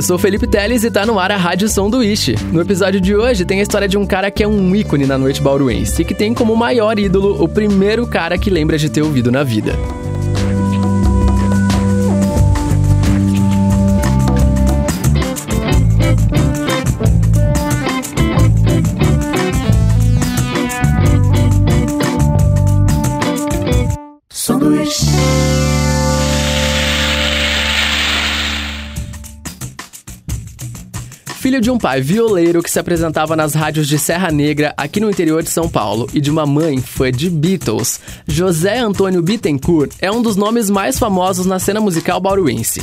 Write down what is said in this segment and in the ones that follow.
eu sou Felipe Teles e tá no ar a Rádio Sanduíche. No episódio de hoje tem a história de um cara que é um ícone na noite bauruense e que tem como maior ídolo o primeiro cara que lembra de ter ouvido na vida. Filho de um pai violeiro que se apresentava nas rádios de Serra Negra, aqui no interior de São Paulo, e de uma mãe fã de Beatles, José Antônio Bittencourt é um dos nomes mais famosos na cena musical bauruense.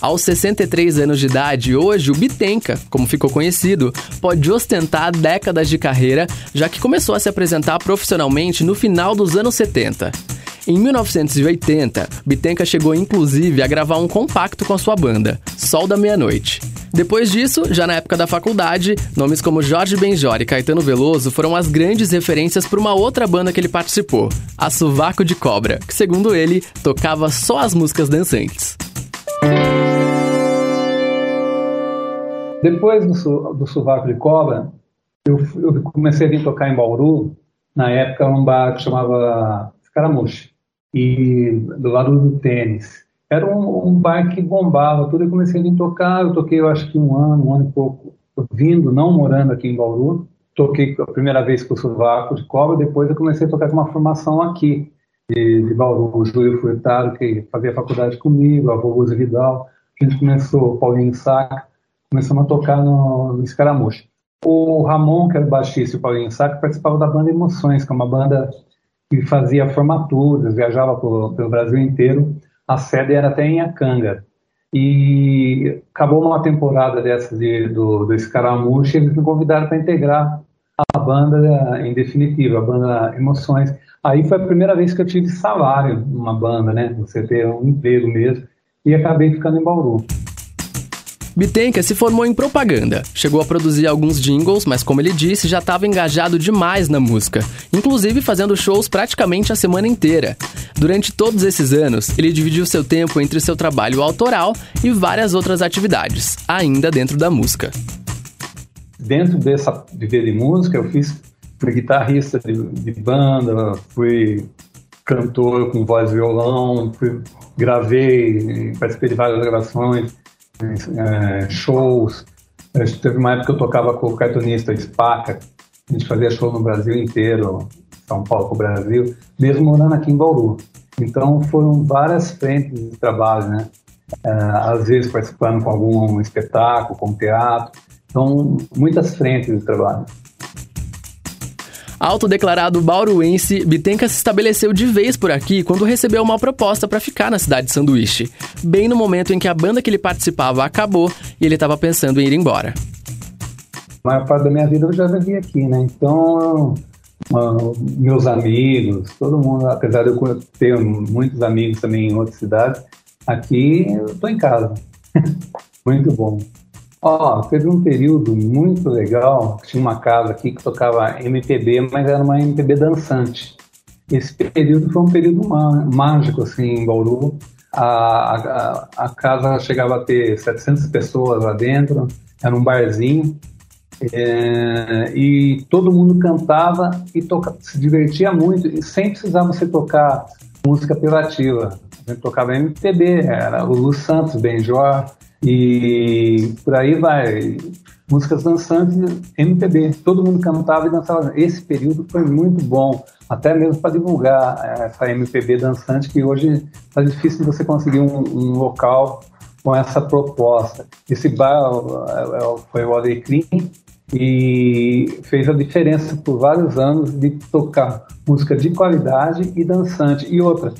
Aos 63 anos de idade, hoje o Bitenca, como ficou conhecido, pode ostentar décadas de carreira, já que começou a se apresentar profissionalmente no final dos anos 70. Em 1980, Bitenca chegou inclusive a gravar um compacto com a sua banda, Sol da Meia-Noite. Depois disso, já na época da faculdade, nomes como Jorge Benjor e Caetano Veloso foram as grandes referências para uma outra banda que ele participou, a Suvaco de Cobra, que segundo ele, tocava só as músicas dançantes. Depois do, do de Cobra, eu, eu, comecei a vir tocar em Bauru, na época um bar que chamava Escaramuche, e do lado do tênis era um, um bar que bombava tudo. Eu comecei a vir tocar, eu toquei, eu acho que um ano, um ano e pouco, vindo, não morando aqui em Bauru. Toquei a primeira vez com o Sovaco de Cobra, depois eu comecei a tocar com uma formação aqui, de, de Bauru. O Júlio Furtado, que fazia faculdade comigo, a Vovô Vidal. A gente começou, Paulinho Saca, começamos a tocar no, no Escaramuxa. O Ramon, que era o baixista, e o Paulinho Saca, participavam da banda Emoções, que é uma banda que fazia formaturas, viajava pelo, pelo Brasil inteiro a sede era até em Acanga. E acabou uma temporada dessas de, do, do Escaramuche e eles me convidaram para integrar a banda em definitiva, a banda Emoções. Aí foi a primeira vez que eu tive salário numa banda, né? Você ter um emprego mesmo. E acabei ficando em Bauru. Bitenca se formou em propaganda, chegou a produzir alguns jingles, mas como ele disse, já estava engajado demais na música, inclusive fazendo shows praticamente a semana inteira. Durante todos esses anos, ele dividiu seu tempo entre seu trabalho autoral e várias outras atividades, ainda dentro da música. Dentro dessa viver de música, eu fiz fui guitarrista de, de banda, fui cantor com voz e violão, fui, gravei, participei de várias gravações, é, shows. Teve uma época que eu tocava com o cartunista Spaca, a gente fazia show no Brasil inteiro, São Paulo Brasil, mesmo morando aqui em Bauru. Então foram várias frentes de trabalho, né? É, às vezes participando com algum espetáculo, com teatro. Então, muitas frentes de trabalho. Autodeclarado bauruense, Bitenca se estabeleceu de vez por aqui quando recebeu uma proposta para ficar na cidade de Sanduíche, bem no momento em que a banda que ele participava acabou e ele estava pensando em ir embora. A maior parte da minha vida eu já vivi aqui, né? Então, meus amigos, todo mundo, apesar de eu ter muitos amigos também em outras cidades, aqui eu estou em casa. Muito bom. Ó, oh, teve um período muito legal, tinha uma casa aqui que tocava MPB, mas era uma MPB dançante. Esse período foi um período mágico, assim, em Bauru. A, a, a, casa chegava a ter 700 pessoas lá dentro, era um barzinho, é, e todo mundo cantava e toca, se divertia muito, e sem precisar você tocar música apelativa. A gente tocava MPB, era o Lu Santos, Benjor, e por aí vai. Músicas dançantes, MPB. Todo mundo cantava e dançava. Esse período foi muito bom, até mesmo para divulgar eh, essa MPB dançante, que hoje está difícil você conseguir um, um, local com essa proposta. Esse bar eh, eh, foi o Alecrim e fez a diferença por vários anos de tocar música de qualidade e dançante. E outra,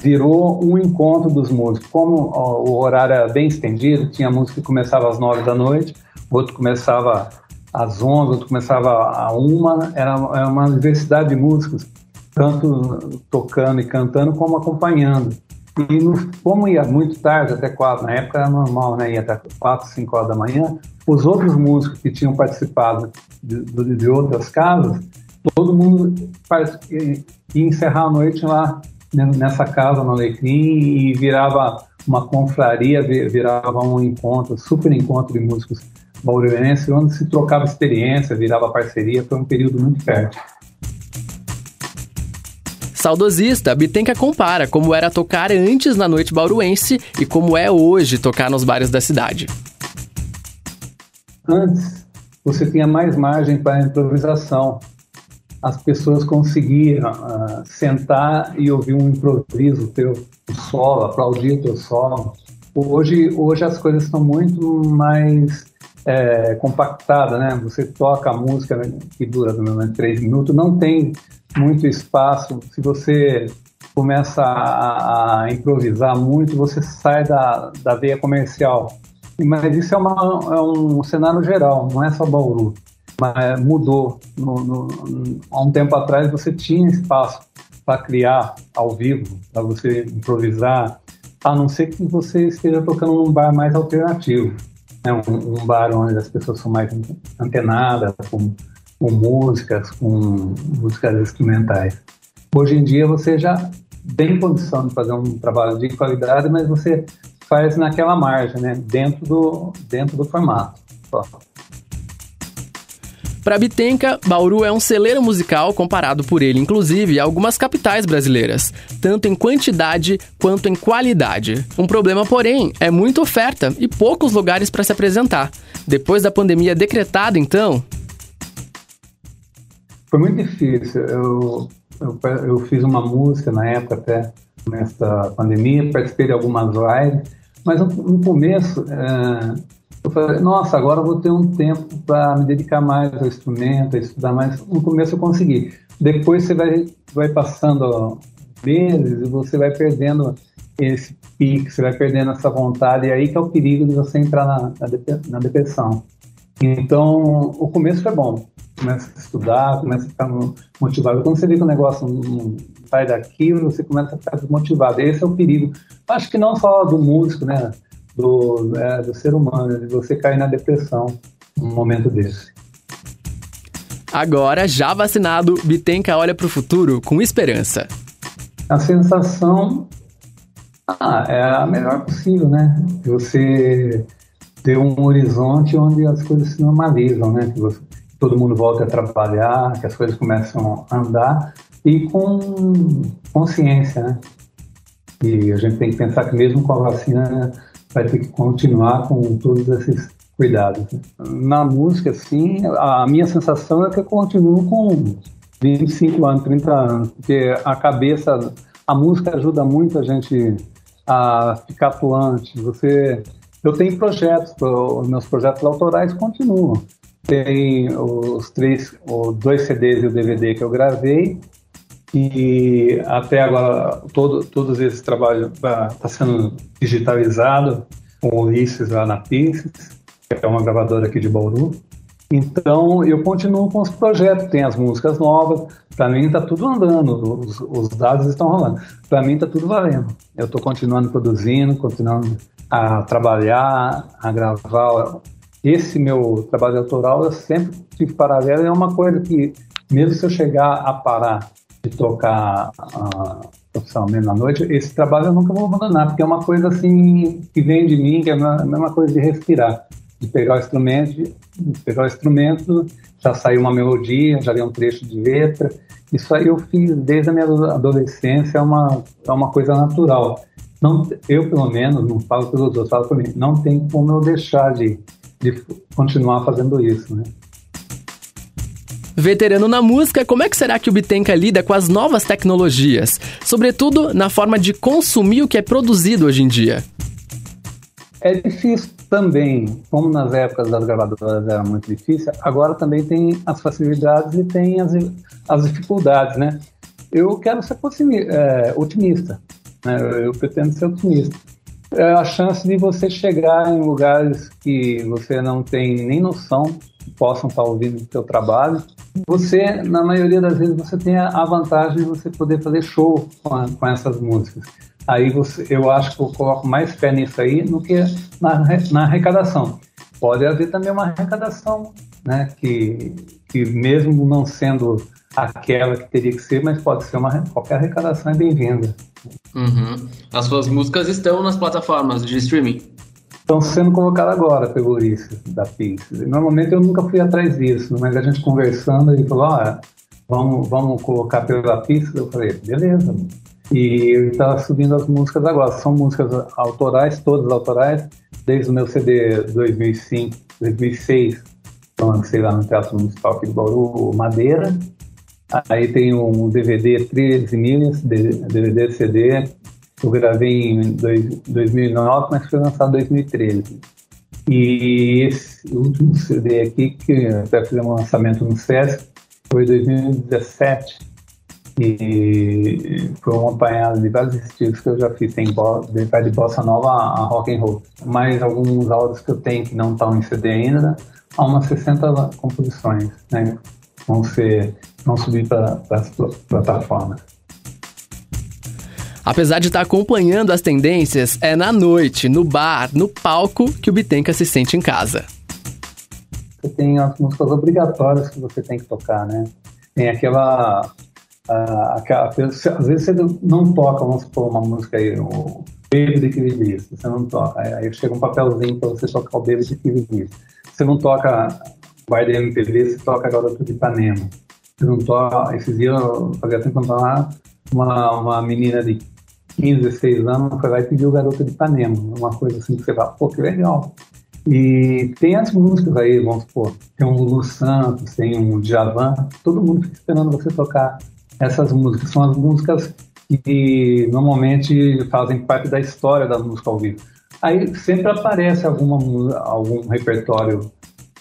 virou um encontro dos músicos. Como o horário era bem estendido, tinha música que começava às nove da noite, outro começava às onze, outro começava a uma, era, era uma diversidade de músicos, tanto tocando e cantando como acompanhando. E no, como ia muito tarde, até quatro, na época era normal, né? Ia até quatro, cinco horas da manhã. Os outros músicos que tinham participado de, de, de outras casas todo mundo ia encerrar a noite lá nessa casa no Alecrim e virava uma confraria, virava um encontro, super encontro de músicos bauruenses, onde se trocava experiência, virava parceria, foi um período muito fértil. Saudosista, Bitenca compara como era tocar antes na noite bauruense e como é hoje tocar nos bares da cidade. Antes, você tinha mais margem para improvisação. As pessoas conseguiam uh, sentar e ouvir um improviso teu, solo, aplaudir teu solo. Hoje, hoje as coisas estão muito mais é, compactadas, né? Você toca a música né, que dura pelo menos três minutos, não tem muito espaço. Se você começa a, a, improvisar muito, você sai da, da veia comercial. Mas isso é, uma, é um cenário geral, não é só Bauru. Mas mudou. No, no, há um tempo atrás você tinha espaço para criar ao vivo, para você improvisar, a não ser que você esteja tocando num bar mais alternativo. Né? Um, um bar onde as pessoas são mais antenadas, com, com músicas, com músicas instrumentais. Hoje em dia você já tem condição de fazer um trabalho de qualidade, mas você faz naquela margem, né? Dentro do, dentro do formato. Para Bitenca, Bauru é um celeiro musical comparado por ele, inclusive, a algumas capitais brasileiras, tanto em quantidade quanto em qualidade. Um problema, porém, é muita oferta e poucos lugares para se apresentar. Depois da pandemia decretada, então. Foi muito difícil. Eu, eu, eu fiz uma música na época, até nessa pandemia, participei de algumas lives mas no, começo, é, eu falei, nossa, agora vou ter um tempo para me dedicar mais ao instrumento, a estudar mais. No começo eu consegui. Depois você vai, vai passando meses e você vai perdendo esse pique, você vai perdendo essa vontade, e aí que é o perigo de você entrar na, na depressão. Então, o começo foi bom. Começa a estudar, começa a ficar motivado. Quando você vê que o negócio não sai daquilo, você começa a ficar desmotivado. Esse é o perigo. Acho que não só do músico, né? Do, é, do ser humano, de você cair na depressão num momento desse. Agora, já vacinado, Bitenca olha para o futuro com esperança. A sensação ah, é a melhor possível, né? Você ter um horizonte onde as coisas se normalizam, né? Que você, todo mundo volta a trabalhar, que as coisas começam a andar e com consciência, né? E a gente tem que pensar que mesmo com a vacina né, vai ter que continuar com todos esses cuidados. Né? Na música, sim, a minha sensação é que eu continuo com 25 anos, 30 anos, porque a cabeça, a música ajuda muito a gente a ficar atuante. Você, eu tenho projetos, os meus projetos autorais continuam. Tem os três, os dois CDs e o DVD que eu gravei e até agora todo, todos esses trabalhos está tá sendo digitalizado com o Ulisses lá na Pixis, que é uma gravadora aqui de Bauru. Então eu continuo com os projetos, tem as músicas novas, para mim está tudo andando, os, os, dados estão rolando. Para mim está tudo valendo. Eu estou continuando produzindo, continuando a trabalhar, a gravar. Esse meu trabalho autoral eu sempre tive paralelo, é uma coisa que, mesmo se eu chegar a parar de tocar uh, profissionalmente na noite, esse trabalho eu nunca vou abandonar, porque é uma coisa assim que vem de mim, que é a mesma coisa de respirar, de pegar o instrumento, de pegar o instrumento, já saiu uma melodia, já veio um trecho de letra. Isso aí eu fiz desde a minha adolescência, é uma, é uma coisa natural. Não, eu, pelo menos, não falo pelos outros, falo por mim, não tem como eu deixar de, de continuar fazendo isso, né? Veterano na música, como é que será que o Bitenca lida com as novas tecnologias? Sobretudo na forma de consumir o que é produzido hoje em dia. É difícil também, como nas épocas das gravadoras era muito difícil, agora também tem as facilidades e tem as, as dificuldades, né? Eu quero ser é, otimista, né? eu, eu pretendo ser otimista. É a chance de você chegar em lugares que você não tem nem noção possam estar ouvindo o seu trabalho. Você, na maioria das vezes, você tem a vantagem de você poder fazer show com, a, com essas músicas. Aí você, eu acho que eu coloco mais fé nisso aí do que na, na arrecadação. Pode haver também uma arrecadação, né? Que, que mesmo não sendo aquela que teria que ser, mas pode ser uma qualquer arrecadação é bem-vinda. Uhum. As suas músicas estão nas plataformas de streaming? Estão sendo colocadas agora pelo Ulisses da Pix. Normalmente eu nunca fui atrás disso, mas a gente conversando, ele falou: ah, vamos, vamos colocar pela Pix. Eu falei: beleza. E ele está subindo as músicas agora. São músicas autorais, todas autorais, desde o meu CD 2005, 2006, eu lancei lá no Teatro Municipal aqui de Bauru, Madeira. Aí tem um DVD 13 milhas, DVD CD, eu gravei em dois, 2009, mas foi lançado em 2013. E esse último CD aqui, que até fizemos um lançamento no SESC, foi em 2017. E foi um de vários estilos que eu já fiz, tem de bossa nova a rock and roll. Mais alguns áudios que eu tenho que não estão em CD ainda, há umas 60 composições, né? Vão ser, vão subir para as plataformas. Apesar de estar acompanhando as tendências, é na noite, no bar, no palco que o Bitenca se sente em casa. Você tem as músicas obrigatórias que você tem que tocar, né? Tem aquela. Uh, aquela às vezes você não toca, vamos supor, uma música aí, o Baby de Equilibrista, você não toca. Aí chega um papelzinho para você tocar o Baby de Equilibrista. Você não toca Bar de MPB, você toca Garota de Ipanema. Você não toca. Esses dias eu fazia tempo uma, uma menina de 15, 16 anos, foi lá e pediu Garota de Ipanema, uma coisa assim que você fala, pô, que legal. E tem as músicas aí, vamos supor, tem um Lulu Santos, tem um Djavan, todo mundo fica esperando você tocar essas músicas. São as músicas que normalmente fazem parte da história da música ao vivo. Aí sempre aparece alguma, algum repertório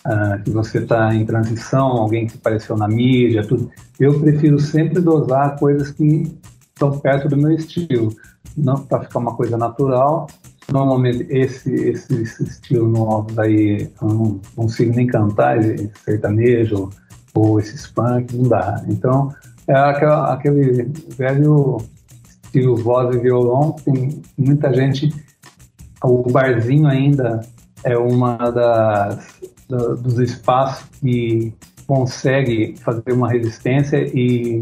uh, que você está em transição, alguém que apareceu na mídia, tudo. Eu prefiro sempre dosar coisas que estão perto do meu estilo, não para ficar uma coisa natural. Normalmente esse esse, esse estilo novo daí eu não consigo nem cantar, esse sertanejo ou esses funk, não dá. Então é aquela, aquele velho estilo voz e violão, tem muita gente. O barzinho ainda é uma das dos espaços que consegue fazer uma resistência e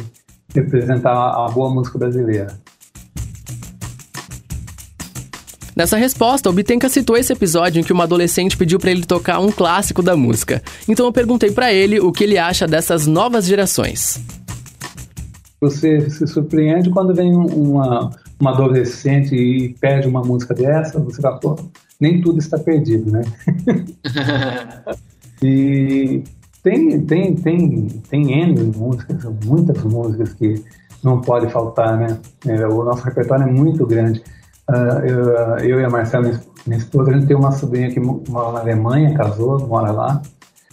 representar a boa música brasileira. Nessa resposta, o Bitenka citou esse episódio em que uma adolescente pediu para ele tocar um clássico da música. Então eu perguntei para ele o que ele acha dessas novas gerações. Você se surpreende quando vem uma, uma adolescente e pede uma música dessa, você fala, pô, nem tudo está perdido, né? e tem, tem, tem, tem N músicas, muitas músicas que não pode faltar, né? É, o nosso repertório é muito grande. Uh, eu, eu, e a Marcela, minha esposa, a gente tem uma sobrinha que mora na Alemanha, casou, mora lá.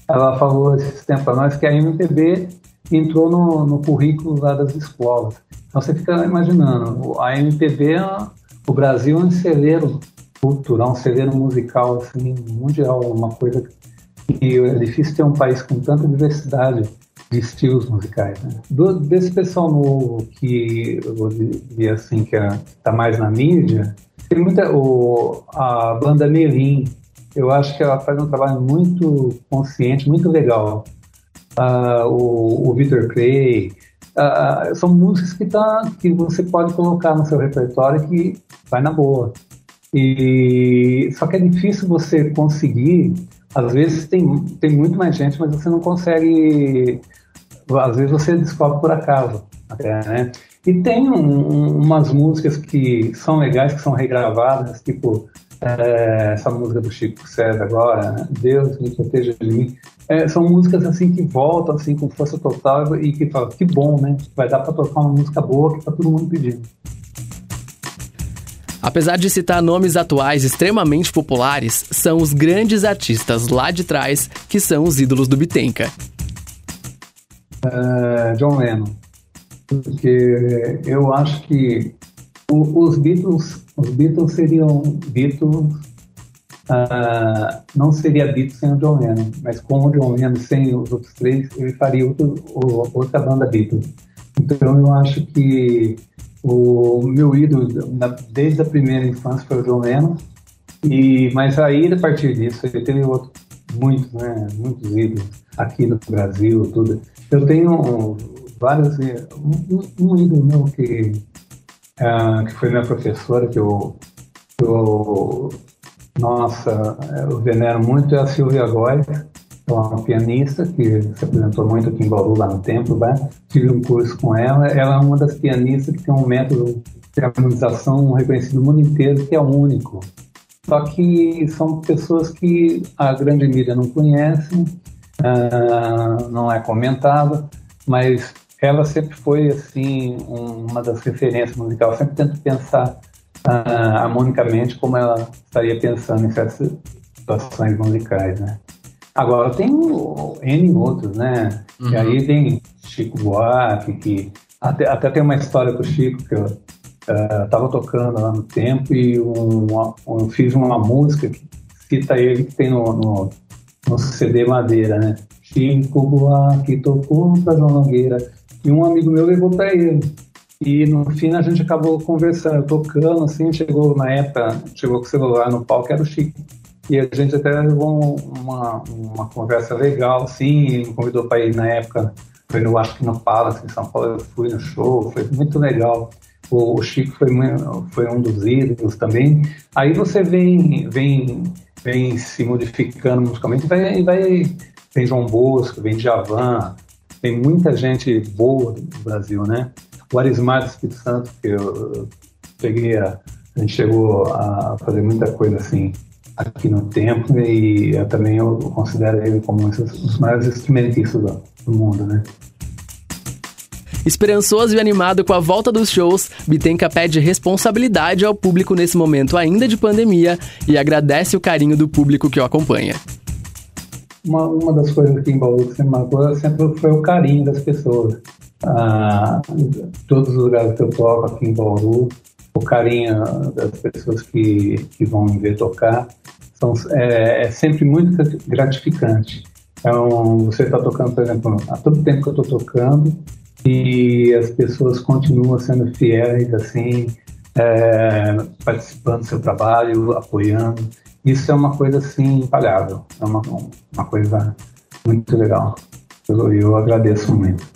Ela falou esse tempo para nós que a MPB entrou no, no currículo lá das escolas. Então você fica imaginando, a MPB, é o Brasil é um celeiro cultural, um celeiro musical assim, mundial, uma coisa e é difícil ter um país com tanta diversidade de estilos musicais. Né? Do, desse pessoal novo que eu dizer assim que está mais na mídia, tem muita o, a banda Melim. Eu acho que ela faz um trabalho muito consciente, muito legal. Uh, o, o Victor Clay, uh, são músicas que, tá, que você pode colocar no seu repertório que vai na boa. E só que é difícil você conseguir às vezes tem, tem muito mais gente, mas você não consegue. Às vezes você descobre por acaso, até, né? E tem um, umas músicas que são legais, que são regravadas, tipo é, essa música do Chico César agora, né? Deus me proteja de mim. É, são músicas assim que voltam assim com força total e que fala que bom, né? Vai dar para tocar uma música boa que tá todo mundo pedindo. Apesar de citar nomes atuais extremamente populares, são os grandes artistas lá de trás que são os ídolos do Bitenca. Uh, John Lennon. Porque eu acho que o, os Beatles, os Beatles seriam Beatles, uh, não seria Beatles sem o John Lennon, mas com o John Lennon sem os outros três, ele faria outro, outra banda Beatles. Então eu acho que o meu ídolo desde a primeira infância foi o John Lennon. E, mas aí, a partir disso, eu tenho outro, muitos, né, muitos ídolos aqui no Brasil, tudo. Eu tenho vários. Um, um ídolo meu que, uh, que foi minha professora, que eu, eu nossa, eu venero muito, é a Silvia Góes, é uma pianista que se apresentou muito aqui em Bauru, lá no templo, né? tive um curso com ela. Ela é uma das pianistas que tem um método de harmonização reconhecido no mundo inteiro, que é único. Só que são pessoas que a grande mídia não conhece, uh, não é comentada, mas ela sempre foi assim uma das referências musicais. Eu sempre tento pensar uh, harmonicamente como ela estaria pensando em certas situações musicais, né? Agora tem N outros, né? Uhum. E aí tem Chico Buarque, que até, até tem uma história com o Chico que eu uh, tocando lá no tempo e um, um, eu fiz uma música que cita ele que tem no, no, no CD Madeira, né? Chico Buarque tocou pra João Nogueira e um amigo meu levou para ele. E no fim a gente acabou conversando, tocando, assim, chegou na época, chegou com o celular no palco, era o Chico. E a gente até levou uma, uma conversa legal, assim, me convidou para ir na época, foi no, acho que no Palace, em São Paulo, eu fui no show, foi muito legal. O, o Chico foi, foi um dos ídolos também. Aí você vem, vem, vem se modificando musicalmente, vai, vai, vem João Bosco, vem Javan, tem muita gente boa no Brasil, né? O Arismar do Espírito Santo, que eu, eu peguei a, a gente chegou a fazer muita coisa assim aqui no tempo e eu também eu considero ele como um dos maiores instrumentistas do, do mundo, né? Esperançoso e animado com a volta dos shows, Bitenca pede responsabilidade ao público nesse momento ainda de pandemia e agradece o carinho do público que o acompanha. Uma, uma das coisas que em Bauru que sempre marcou sempre foi o carinho das pessoas. Ah, todos os lugares que eu toco aqui em Bauru, o carinho das pessoas que, que vão me ver tocar são, é, é sempre muito gratificante. Então, você está tocando, por exemplo, há todo tempo que eu estou tocando e as pessoas continuam sendo fiéis, assim, é, participando do seu trabalho, apoiando. Isso é uma coisa, assim, impagável. É uma, uma coisa muito legal. Eu, eu agradeço muito.